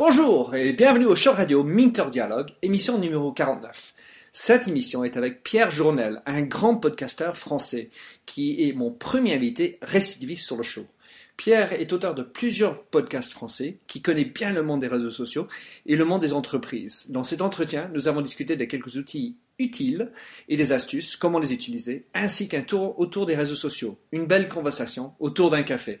Bonjour et bienvenue au show radio Minter Dialogue, émission numéro 49. Cette émission est avec Pierre Journel, un grand podcasteur français qui est mon premier invité récidiviste sur le show. Pierre est auteur de plusieurs podcasts français qui connaît bien le monde des réseaux sociaux et le monde des entreprises. Dans cet entretien, nous avons discuté de quelques outils utiles et des astuces, comment les utiliser, ainsi qu'un tour autour des réseaux sociaux. Une belle conversation autour d'un café.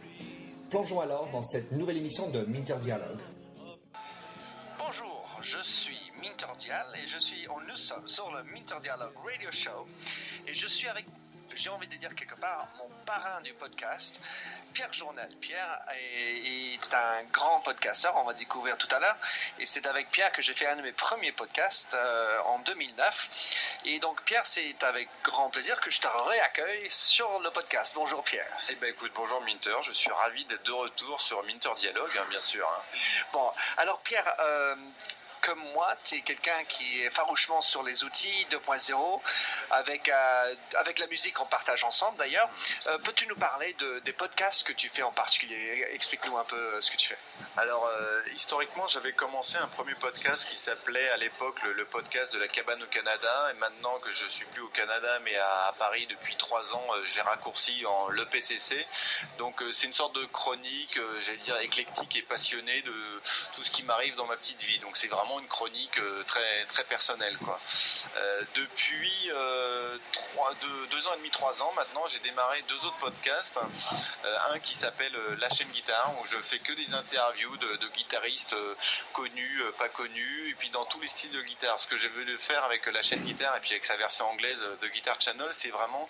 Plongeons alors dans cette nouvelle émission de Minter Dialogue. Bonjour, je suis Minter Dial et je suis, nous sommes sur le Minter Dialogue Radio Show et je suis avec, j'ai envie de dire quelque part, mon parrain du podcast, Pierre Journel. Pierre est, est un grand podcasteur, on va découvrir tout à l'heure et c'est avec Pierre que j'ai fait un de mes premiers podcasts euh, en 2009 et donc Pierre, c'est avec grand plaisir que je te réaccueille sur le podcast. Bonjour Pierre. Eh ben écoute, bonjour Minter, je suis ravi d'être de retour sur Minter Dialogue, hein, bien sûr. hein. Bon, alors Pierre, euh, comme moi, tu es quelqu'un qui est farouchement sur les outils 2.0, avec, euh, avec la musique, on partage ensemble d'ailleurs. Euh, Peux-tu nous parler de, des podcasts que tu fais en particulier? Explique-nous un peu euh, ce que tu fais. Alors, historiquement, j'avais commencé un premier podcast qui s'appelait à l'époque le, le podcast de la cabane au Canada. Et maintenant que je suis plus au Canada, mais à, à Paris depuis trois ans, je l'ai raccourci en l'EPCC. Donc, euh, c'est une sorte de chronique, j'allais dire, éclectique et passionnée de tout ce qui m'arrive dans ma petite vie. Donc, c'est vraiment une chronique euh, très, très personnelle, quoi. Euh, depuis euh, deux, ans et demi, trois ans maintenant, j'ai démarré deux autres podcasts. Euh, un qui s'appelle La chaîne guitare, où je fais que des interviews de, guitaristes connus, pas connus, et puis dans tous les styles de guitare. Ce que je veux faire avec la chaîne guitare et puis avec sa version anglaise de Guitar Channel, c'est vraiment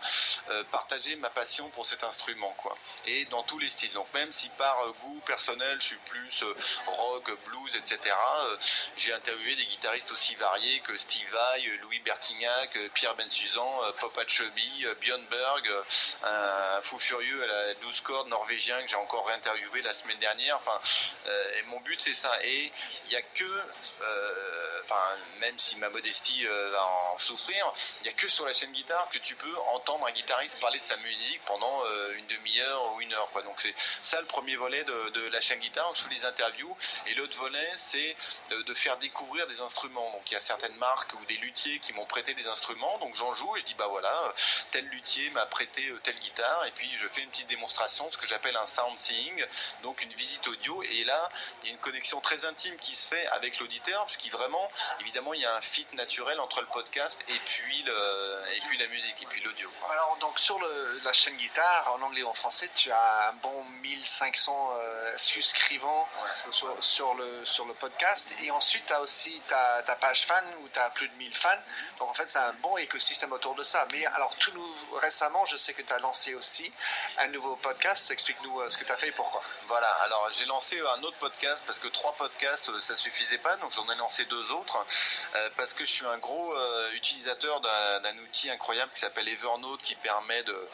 partager ma passion pour cet instrument, quoi. Et dans tous les styles. Donc même si par goût personnel, je suis plus rock, blues, etc. euh, j'ai interviewé des guitaristes aussi variés que Steve Vai, euh, Louis Bertignac, euh, Pierre Bensuzan, euh, Chubby, euh, Björn Berg, un fou furieux à la 12 cordes norvégien que j'ai encore réinterviewé la semaine dernière. Enfin, mon but c'est ça. Et il n'y a que, enfin, même si ma modestie va en souffrir, il n'y a que sur la chaîne guitare que tu peux entendre un guitariste parler de sa musique pendant une demi-heure ou une heure. Donc c'est ça le premier volet de, la chaîne guitare où je fais les interviews. Et l'autre volet, c'est de faire découvrir des instruments. Donc il y a certaines marques ou des luthiers qui m'ont prêté des instruments, donc j'en joue et je dis bah voilà, euh, tel luthier m'a prêté euh, telle guitare et puis je fais une petite démonstration, ce que j'appelle un sound seeing, donc une visite audio. Et là, il y a une connexion très intime qui se fait avec l'auditeur, parce qu'il vraiment, évidemment, il y a un fit naturel entre le podcast et puis le, et puis la musique et puis l'audio. Alors donc sur le- la chaîne guitare, en anglais ou en français, tu as un bon 1500 euh, souscrivants sur, sur le, sur le podcast. Et ensuite, tu aussi ta, page fan où tu as plus de 1000 fans. Donc en fait, c'est un bon écosystème autour de ça. Mais alors, tout nous, récemment, je sais que tu as lancé aussi un nouveau podcast. Explique-nous euh, ce que tu as fait et pourquoi. Voilà, alors j'ai lancé un autre podcast parce que trois podcasts euh, ça suffisait pas, donc j'en ai lancé deux autres euh, parce que je suis un gros euh, utilisateur d'un outil incroyable qui s'appelle Evernote qui permet de,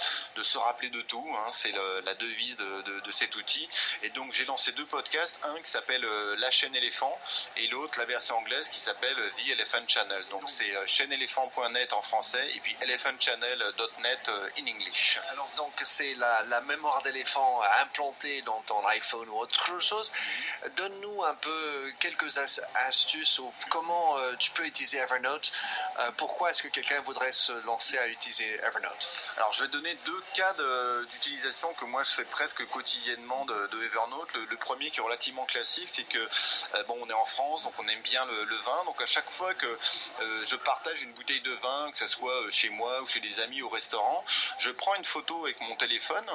se rappeler de tout, hein, c'est la devise de, de- cet outil. Et donc j'ai lancé deux podcasts, un qui s'appelle euh, La chaîne éléphant et l'autre la version anglaise qui s'appelle The Elephant Channel. Donc c'est euh, chaîneéléphant.net en français et puis elephantchannel.net euh, in English. Alors donc c'est la, la mémoire d'éléphant implantée dans ton iPhone ou autre chose. Donne-nous un peu quelques as- astuces ou comment euh, tu peux utiliser Evernote. Euh, pourquoi est-ce que quelqu'un voudrait se lancer à utiliser Evernote? Alors, je vais donner deux cas d'utilisation que moi je fais presque quotidiennement de, de Evernote. Le, le premier qui est relativement classique, c'est que euh, bon, on est en France, donc on bien le, vin. Donc à chaque fois que euh, je partage une bouteille de vin, que ce soit euh, chez moi ou chez des amis au restaurant, je prends une photo avec mon téléphone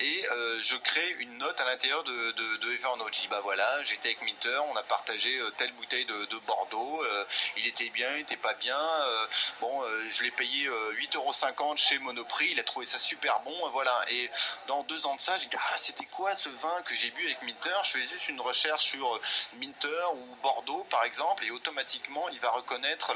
et je crée une note à l'intérieur de, de, Evernote. Je dis bah voilà, j'étais avec Minter, on a partagé telle bouteille de, Bordeaux, il était bien, il était pas bien. bon, je l'ai payé 8,50€ chez Monoprix, il a trouvé ça super bon, voilà. Et dans deux ans de ça, j'ai dit ah c'était quoi ce vin que j'ai bu avec Minter Je faisais juste une recherche sur Minter ou Bordeaux par exemple et automatiquement il va reconnaître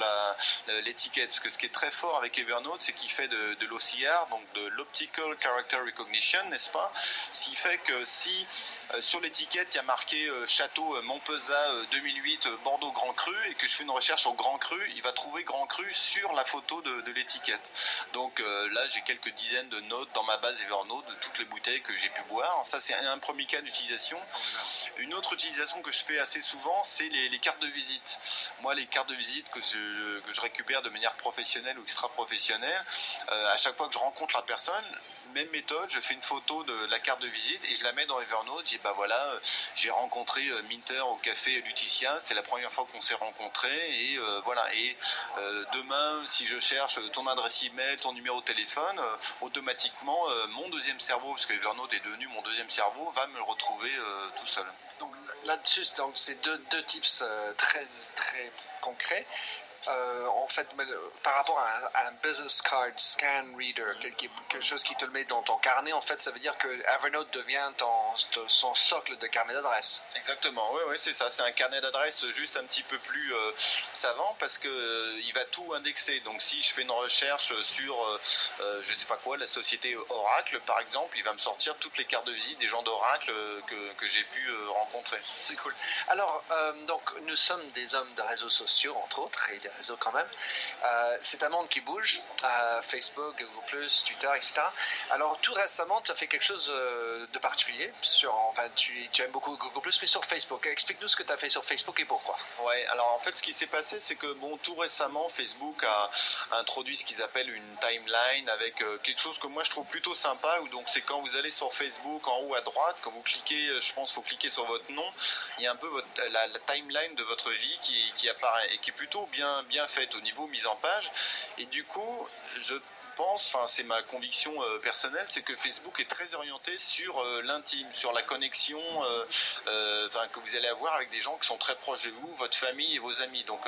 l'étiquette. Parce que ce qui est très fort avec Evernote, c'est qu'il fait de, de l'OCR, donc de l'Optical Character Recognition, n'est-ce pas? Ce qui fait que si euh, sur l'étiquette il y a marqué euh, Château euh, Montpezat 2008 Bordeaux Grand Cru et que je fais une recherche au Grand Cru, il va trouver Grand Cru sur la photo de, de l'étiquette. Donc là j'ai quelques dizaines de notes dans ma base Evernote de toutes les bouteilles que j'ai pu boire. Ça c'est un premier cas d'utilisation. Une autre utilisation que je fais assez souvent, c'est les, cartes de visite. Moi, les cartes de visite que je, récupère de manière professionnelle ou extra-professionnelle, euh, à chaque fois que je rencontre la personne, même méthode, je fais une photo de la carte de visite et je la mets dans Evernote. Je dis bah voilà, euh, j'ai rencontré euh, Minter au café Lutetia, c'est la première fois qu'on s'est rencontrés et voilà. Et demain, si je cherche ton adresse email, ton numéro de téléphone, automatiquement mon deuxième cerveau, parce que Evernote est devenu mon deuxième cerveau, va me retrouver tout seul. Donc là-dessus, c'est deux, deux tips très très concrets. Euh, en fait, par rapport à un, business card scan reader, quelque, chose qui te le met dans ton carnet, en fait, ça veut dire que Evernote devient ton, son socle de carnet d'adresse. Exactement, oui, oui, c'est ça. C'est un carnet d'adresse juste un petit peu plus euh, savant parce que euh, il va tout indexer. Donc, si je fais une recherche sur, je sais pas quoi, la société Oracle, par exemple, il va me sortir toutes les cartes de visite des gens d'Oracle que, que j'ai pu rencontrer. C'est cool. Alors, donc, nous sommes des hommes de réseaux sociaux, entre autres, et réseaux quand même. Euh, c'est un monde qui bouge, euh, Facebook, Google+, Twitter, etc. Alors tout récemment, tu as fait quelque chose euh, de particulier. Sur, enfin, tu, aimes beaucoup Google+, mais sur Facebook. Explique-nous ce que tu as fait sur Facebook et pourquoi. Ouais, alors en fait, ce qui s'est passé, c'est que bon, tout récemment, Facebook a introduit ce qu'ils appellent une timeline avec quelque chose que moi je trouve plutôt sympa. Où donc c'est quand vous allez sur Facebook, en haut à droite, quand vous cliquez, je pense, faut cliquer sur votre nom, il y a un peu la, timeline de votre vie qui apparaît et qui est plutôt bien bien faite au niveau mise en page. Et du coup, je enfin c'est ma conviction euh, personnelle, c'est que Facebook est très orienté sur euh, l'intime, sur la connexion euh, que vous allez avoir avec des gens qui sont très proches de vous, votre famille et vos amis. Donc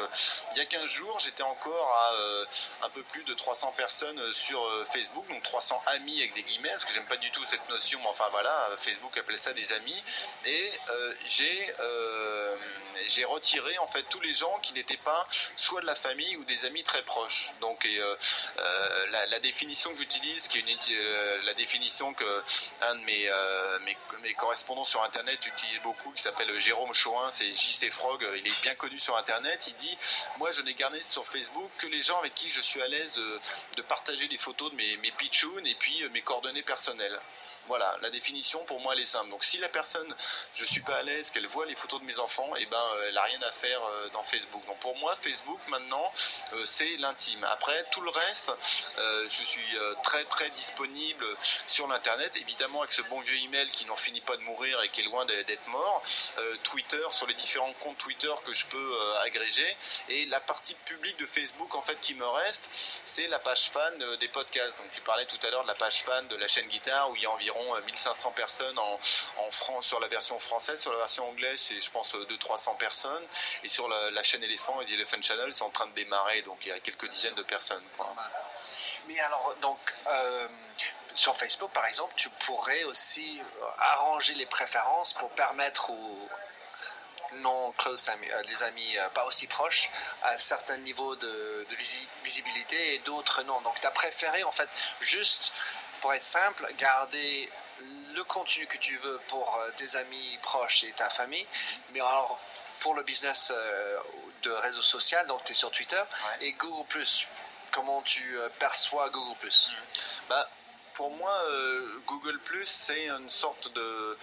il y a 15 jours, j'étais encore à un peu plus de 300 personnes sur Facebook, donc 300 amis avec des guillemets, parce que j'aime pas du tout cette notion, mais enfin voilà, Facebook appelait ça des amis. Et j'ai retiré en fait tous les gens qui n'étaient pas soit de la famille ou des amis très proches. Donc et, la, la définition que j'utilise, qui est euh, la définition que un de mes, euh, mes, mes, correspondants sur Internet utilise beaucoup, qui s'appelle Jérôme Chouin, c'est JC Frog, il est bien connu sur Internet, il dit, moi je n'ai gardé sur Facebook que les gens avec qui je suis à l'aise de, de partager des photos de mes, mes pitchouns et puis euh, mes coordonnées personnelles. Voilà, la définition pour moi elle est simple. Donc si la personne, je suis pas à l'aise, qu'elle voit les photos de mes enfants, et eh ben euh, elle a rien à faire euh, dans Facebook. Donc pour moi Facebook maintenant euh, c'est l'intime. Après tout le reste, je suis très très disponible sur l'internet, évidemment avec ce bon vieux email qui n'en finit pas de mourir et qui est loin d'être mort. Twitter sur les différents comptes Twitter que je peux agréger et la partie publique de Facebook en fait qui me reste, c'est la page fan des podcasts. Donc tu parlais tout à l'heure de la page fan de la chaîne guitare où il y a environ 1500 euh, personnes en, France sur la version française. Sur la version anglaise, c'est je pense 200-300 personnes. Et sur la, chaîne Elephant et The Elephant Channel, c'est en train de démarrer, donc il y a quelques dizaines de personnes. Mais alors, donc, euh, sur Facebook, par exemple, tu pourrais aussi euh, arranger les préférences pour permettre aux non close amis, les amis pas aussi proches, à un certain niveau de, de visibilité et d'autres non. Donc, tu as préféré, en fait, juste pour être simple, garder le contenu que tu veux pour euh, tes amis proches et ta famille, mais alors pour le business euh, de réseau social, donc tu es sur Twitter, et Google ⁇ comment tu euh, perçois Google ⁇ bah, Pour moi, Google ⁇ c'est une sorte de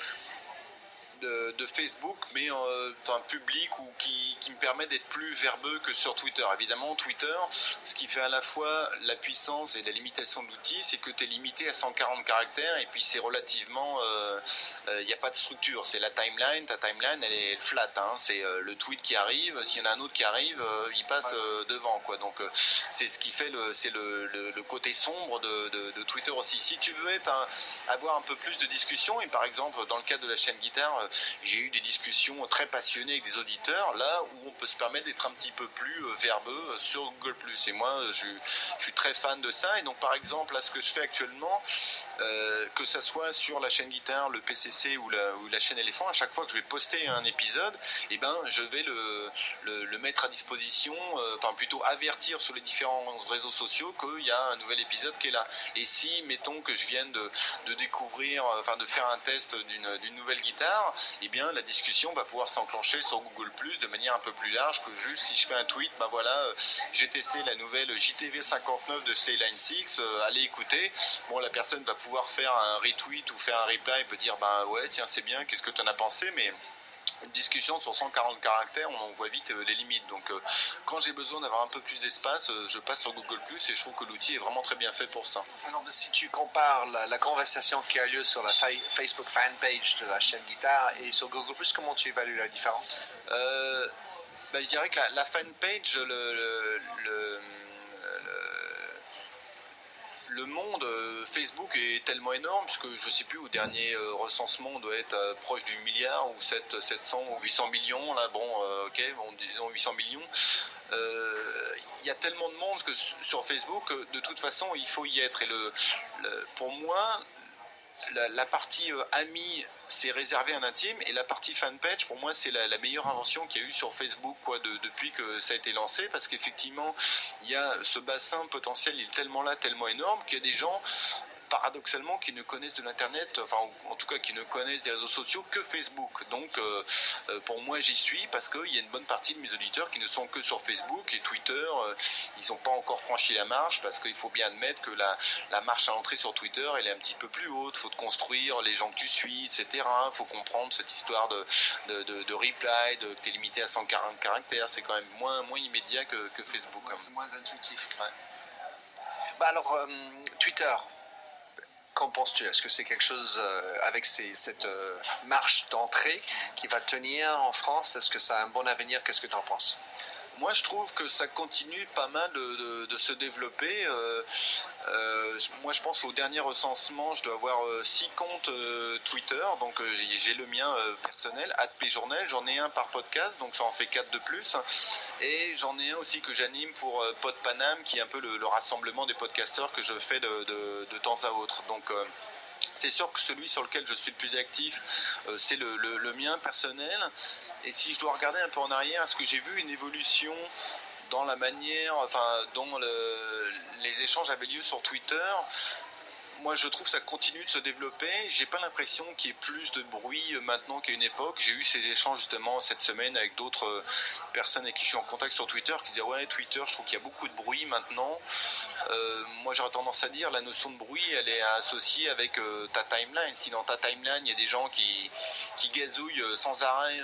de, Facebook, mais euh, enfin public ou qui, qui me permet d'être plus verbeux que sur Twitter. Évidemment, Twitter, ce qui fait à la fois la puissance et la limitation de l'outil, c'est que tu es limité à 140 caractères et puis c'est relativement, il euh, n'y euh, a pas de structure. C'est la timeline, ta timeline elle est flat. Hein. c'est euh, le tweet qui arrive. S'il y en a un autre qui arrive, il passe devant quoi. Donc c'est ce qui fait le, c'est le, le, côté sombre de, de, de, Twitter aussi. Si tu veux être avoir un peu plus de discussion et par exemple dans le cadre de la chaîne guitare j'ai eu des discussions très passionnées avec des auditeurs, là où on peut se permettre d'être un petit peu plus euh, verbeux euh, sur Google+. Et moi, je, suis très fan de ça. Et donc, par exemple, là, ce que je fais actuellement, euh, que ça soit sur la chaîne guitare, le PCC ou la, chaîne éléphant, à chaque fois que je vais poster un épisode, eh ben, je vais le, mettre à disposition, enfin plutôt avertir sur les différents réseaux sociaux qu'il y a un nouvel épisode qui est là. Et si, mettons que je vienne de découvrir, enfin de faire un test d'une nouvelle guitare, eh bien la discussion va pouvoir s'enclencher sur Google Plus de manière un peu plus large que juste si je fais un tweet, ben voilà, euh, j'ai testé la nouvelle JTV 59 de C-Line 6, euh, allez écouter. Bon, la personne va pouvoir faire un retweet ou faire un reply, peut dire ben ouais, tiens, c'est bien, qu'est-ce que tu en as pensé, une discussion sur 140 caractères, on en voit vite euh, les limites. Donc euh, quand j'ai besoin d'avoir un peu plus d'espace, euh, je passe sur Google ⁇ et je trouve que l'outil est vraiment très bien fait pour ça. Alors si tu compares la, conversation qui a lieu sur la Facebook fanpage de la chaîne guitare et sur Google ⁇ comment tu évalues la différence? Ben, Je dirais que la, fanpage, le le monde euh, Facebook est tellement énorme, puisque je ne sais plus, au dernier euh, recensement, on doit être euh, proche du milliard, ou 7, 700 ou 800 millions, là, bon, ok, bon, disons 800 millions. Il y a tellement de monde que sur Facebook, de toute façon, il faut y être. Et le, pour moi, la, partie amis c'est réservé à l'intime et la partie fanpage pour moi c'est la, meilleure invention qu'il y a eu sur Facebook quoi depuis que ça a été lancé parce qu'effectivement il y a ce bassin potentiel il est tellement là tellement énorme qu'il y a des gens paradoxalement qui ne connaissent de l'internet, enfin en tout cas qui ne connaissent des réseaux sociaux que Facebook. Donc euh, euh, pour moi j'y suis parce qu'il y a une bonne partie de mes auditeurs qui ne sont que sur Facebook et Twitter. Euh, ils n'ont pas encore franchi la marche parce qu'il faut bien admettre que la, la marche à l'entrée sur Twitter elle est un petit peu plus haute. Il faut te construire les gens que tu suis, etc. Il faut comprendre cette histoire de, de, de, reply, de, que tu es limité à 140 caractères. C'est quand même moins, moins immédiat que, que Facebook. Hein. c'est moins intuitif. Bah alors, Twitter, Qu'en penses-tu? Est-ce que c'est quelque chose euh, avec cette euh, marche d'entrée qui va tenir en France Est-ce que ça a un bon avenir? Qu'est-ce que tu en penses? Moi, je trouve que ça continue pas mal de, se développer. Euh, moi, je pense au dernier recensement, je dois avoir six comptes Twitter. Donc, j'ai le mien personnel, @pjournal. J'en ai un par podcast, donc ça en fait quatre de plus. Et j'en ai un aussi que j'anime pour PodPanam, qui est un peu le, rassemblement des podcasteurs que je fais de, de temps à autre. Donc, c'est sûr que celui sur lequel je suis le plus actif, euh, c'est le, mien personnel. Et si je dois regarder un peu en arrière, est-ce que j'ai vu une évolution dans la manière, dont les échanges avaient lieu sur Twitter? Moi je trouve que ça continue de se développer. J'ai pas l'impression qu'il y ait plus de bruit maintenant qu'à une époque. J'ai eu ces échanges justement cette semaine avec d'autres euh, personnes avec qui je suis en contact sur Twitter qui disaient ouais Twitter, je trouve qu'il y a beaucoup de bruit maintenant. Euh, moi j'aurais tendance à dire la notion de bruit, elle est associée avec euh, ta timeline. Si dans ta timeline il y a des gens qui qui gazouillent sans arrêt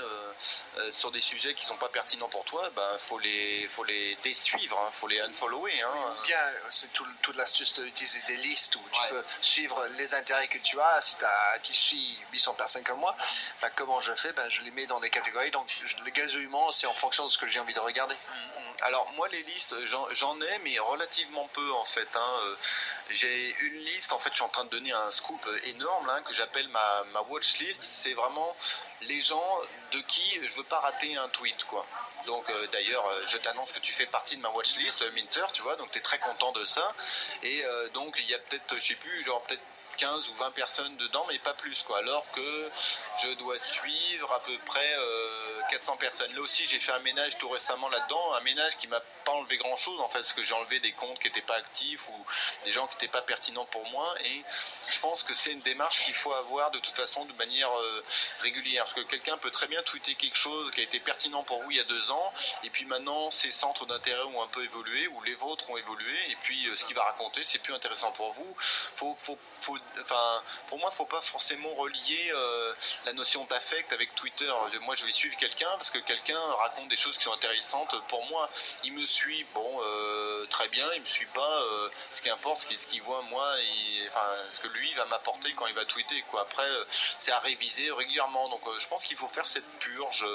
sur des sujets qui sont pas pertinents pour toi, ben faut les faut les désuivre, hein, faut les unfollower. Hein. Bien, c'est tout, toute l'astuce d'utiliser des listes où tu peux suivre les intérêts que tu as. Si tu suis 800 personnes comme moi, bah, comment je fais? Ben, Je les mets dans des catégories. Donc le gazouillement, c'est en fonction de ce que j'ai envie de regarder. Mm, mm. Alors moi les listes j'en ai mais relativement peu en fait. Hein. Euh, j'ai une liste en fait je suis en train de donner un scoop énorme que j'appelle ma, ma watch list. C'est vraiment les gens de qui je veux pas rater un tweet quoi. Donc euh, d'ailleurs, euh, je t'annonce que tu fais partie de ma watchlist Minter, tu vois, donc tu es très content de ça. Et euh, donc il y a peut-être, je sais plus, genre peut-être 15 ou 20 personnes dedans, mais pas plus, quoi. Alors que je dois suivre à peu près 400 personnes. Là aussi, j'ai fait un ménage tout récemment là-dedans, un ménage qui m'a pas enlevé grand chose en fait, parce que j'ai enlevé des comptes qui n'étaient pas actifs ou des gens qui n'étaient pas pertinents pour moi. Et je pense que c'est une démarche qu'il faut avoir de toute façon de manière euh, régulière. Parce que quelqu'un peut très bien tweeter quelque chose qui a été pertinent pour vous il y a deux ans, et puis maintenant ses centres d'intérêt ont un peu évolué, ou les vôtres ont évolué, et puis euh, ce qu'il va raconter, c'est plus intéressant pour vous. Faut, faut, faut, enfin, pour moi, faut pas forcément relier euh, la notion d'affect avec Twitter. Moi, je vais suivre quelqu'un parce que quelqu'un raconte des choses qui sont intéressantes. Pour moi, il me suit, bon, euh, très bien, il me suit pas. Euh, ce qui importe, ce qu'il voit, moi, et, enfin, ce que lui va m'apporter quand il va tweeter. Quoi. Après, c'est à réviser régulièrement. Donc, je pense qu'il faut faire cette purge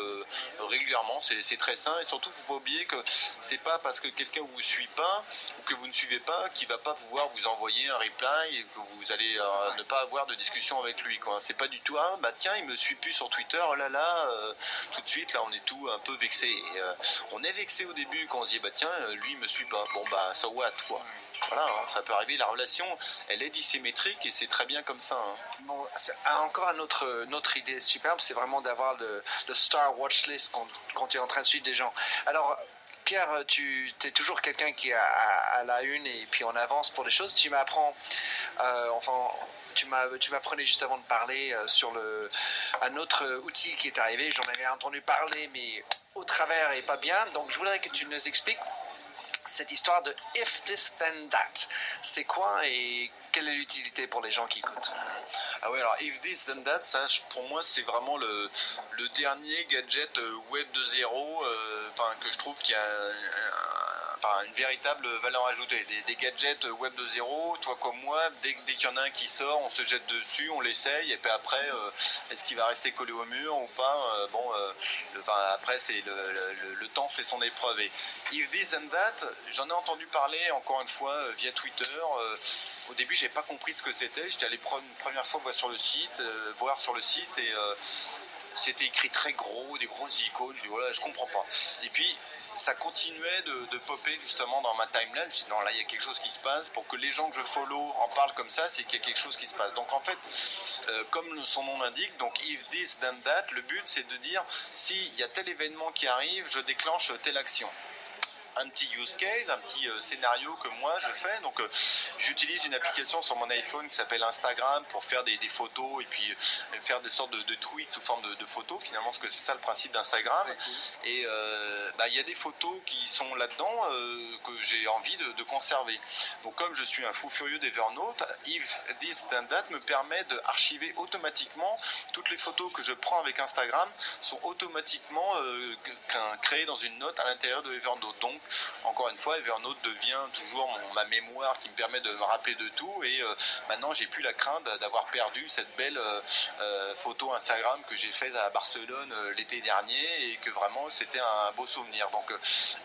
régulièrement. C'est très sain et surtout, faut pas oublier que c'est pas parce que quelqu'un vous suit pas ou que vous ne suivez pas qu'il va pas pouvoir vous envoyer un reply et que vous allez ne pas avoir de discussion avec lui. C'est pas du tout, ah, bah tiens, il me suit plus sur Twitter, oh là là, euh, tout de suite, là, on est tout un peu vexé. Euh, on est vexé au début quand on se dit, bah tiens, euh, lui, il me suit pas. Bon, bah, so what, quoi. Voilà, hein, ça peut arriver. La relation, elle est dissymétrique et c'est très bien comme ça. Hein. Bon, encore une autre, autre idée superbe, c'est vraiment d'avoir le, Star Watch List quand, quand tu es en train de suivre des gens. Alors, Pierre, tu es toujours quelqu'un qui est à, la une et puis on avance pour des choses. Tu m'apprends, euh, enfin, tu m'apprenais juste avant de parler euh, sur le, un autre outil qui est arrivé. J'en avais entendu parler, mais au travers et pas bien. Donc, je voudrais que tu nous expliques cette histoire de if this then that. C'est quoi et quelle est l'utilité pour les gens qui écoutent? Ah oui, alors if this then that, ça pour moi c'est vraiment le, dernier gadget euh, web 2.0 euh, que je trouve qu'il y a une véritable valeur ajoutée. Des, gadgets web de zéro, toi comme moi, dès, dès qu'il y en a un qui sort, on se jette dessus, on l'essaye, et puis après, euh, est-ce qu'il va rester collé au mur ou pas euh, Bon, euh, enfin, après, c'est le, le, temps fait son épreuve. Et if this and that, j'en ai entendu parler encore une fois via Twitter. au début, j'ai pas compris ce que c'était. J'étais allé une première fois voir sur le site, voir sur le site, et c'était écrit très gros, des grosses icônes. Je dis voilà, je comprends pas. Et puis ça continuait de, popper justement dans ma timeline. Je me suis dit, non, là, il y a quelque chose qui se passe. Pour que les gens que je follow en parlent comme ça, c'est qu'il y a quelque chose qui se passe. Donc, en fait, euh, comme son nom l'indique, donc, if this, then that, le but, c'est de dire, s'il y a tel événement qui arrive, je déclenche telle action un petit use case, un petit euh, scénario que moi je fais. Donc euh, j'utilise une application sur mon iPhone qui s'appelle Instagram pour faire des, photos et puis euh, faire des sortes de, tweets sous forme de, photos. Finalement, parce que c'est ça le principe d'Instagram. Et bah, il y a des photos qui sont là-dedans que j'ai envie de, conserver. Donc comme je suis un fou furieux d'Evernote, If This Then That me permet d'archiver automatiquement toutes les photos que je prends avec Instagram sont automatiquement créées dans une note à l'intérieur de Evernote. Donc encore une fois, Evernote devient toujours ma mémoire qui me permet de me rappeler de tout. Et euh, maintenant, j'ai plus la crainte d'avoir perdu cette belle euh, euh, photo Instagram que j'ai faite à Barcelone l'été dernier et que vraiment c'était un beau souvenir. Donc,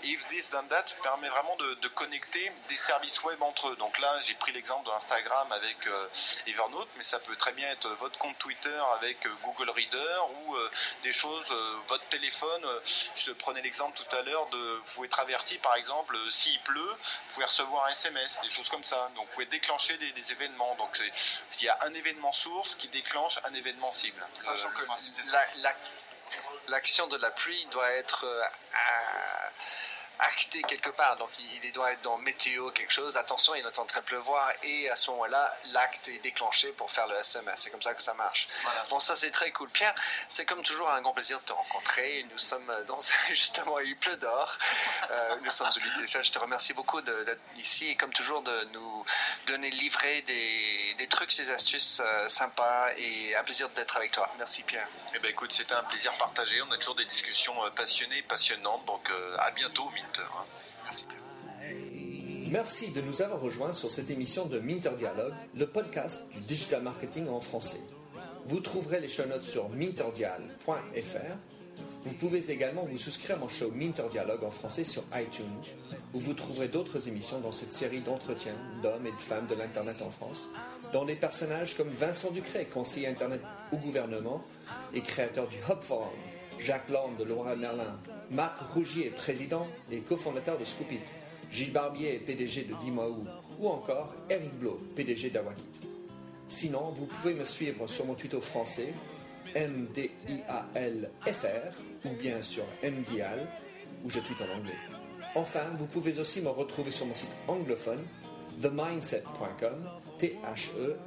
If This Then That permet vraiment de, connecter des services web entre eux. Donc là, j'ai pris l'exemple d'Instagram avec Evernote, mais ça peut très bien être votre compte Twitter avec Google Reader ou des choses, votre téléphone. Je prenais l'exemple tout à l'heure de vous pouvez par exemple, euh, s'il pleut, vous pouvez recevoir un SMS, des choses comme ça. Donc, vous pouvez déclencher des, événements. Donc, s'il y a un événement source qui déclenche un événement cible. Sachant que l'action de la pluie doit être euh, acté quelque part. Donc il, doit être dans météo quelque chose. Attention, il est en train de pleuvoir et à ce moment-là, l'acte est déclenché pour faire le SMS. C'est comme ça que ça marche. Bon, ça c'est très cool. Pierre, c'est comme toujours un grand plaisir de te rencontrer. Nous sommes dans justement il pleut d'or. Euh, nous sommes au Je te remercie beaucoup d'être ici et comme toujours de nous donner livrer des, des trucs, des astuces euh, sympas et un plaisir d'être avec toi. Merci Pierre. Eh ben écoute, c'était un plaisir partagé. On a toujours des discussions euh, passionnées, passionnantes. Donc à bientôt. Merci. Merci de nous avoir rejoints sur cette émission de Minter Dialogue, le podcast du digital marketing en français. Vous trouverez les show notes sur minterdial.fr. Vous pouvez également vous souscrire à mon show Minter Dialogue en français sur iTunes, où vous trouverez d'autres émissions dans cette série d'entretiens d'hommes et de femmes de l'Internet en France, dont des personnages comme Vincent Ducret, conseiller Internet au gouvernement et créateur du Hub Forum, Jacques Lorne de Laura Merlin, Marc Rougier, président et cofondateur de Scoopit, Gilles Barbier, PDG de Dimaou, ou encore Eric Blo, PDG d'Awakit. Sinon, vous pouvez me suivre sur mon Twitter français, MDIALFR, ou bien sur MDIAL, où je tweete en anglais. Enfin, vous pouvez aussi me retrouver sur mon site anglophone themindset.com, T-H-E-M-Y-N-D-S-E-T,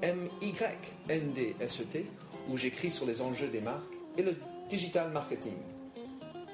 où j'écris sur les enjeux des marques et le digital marketing.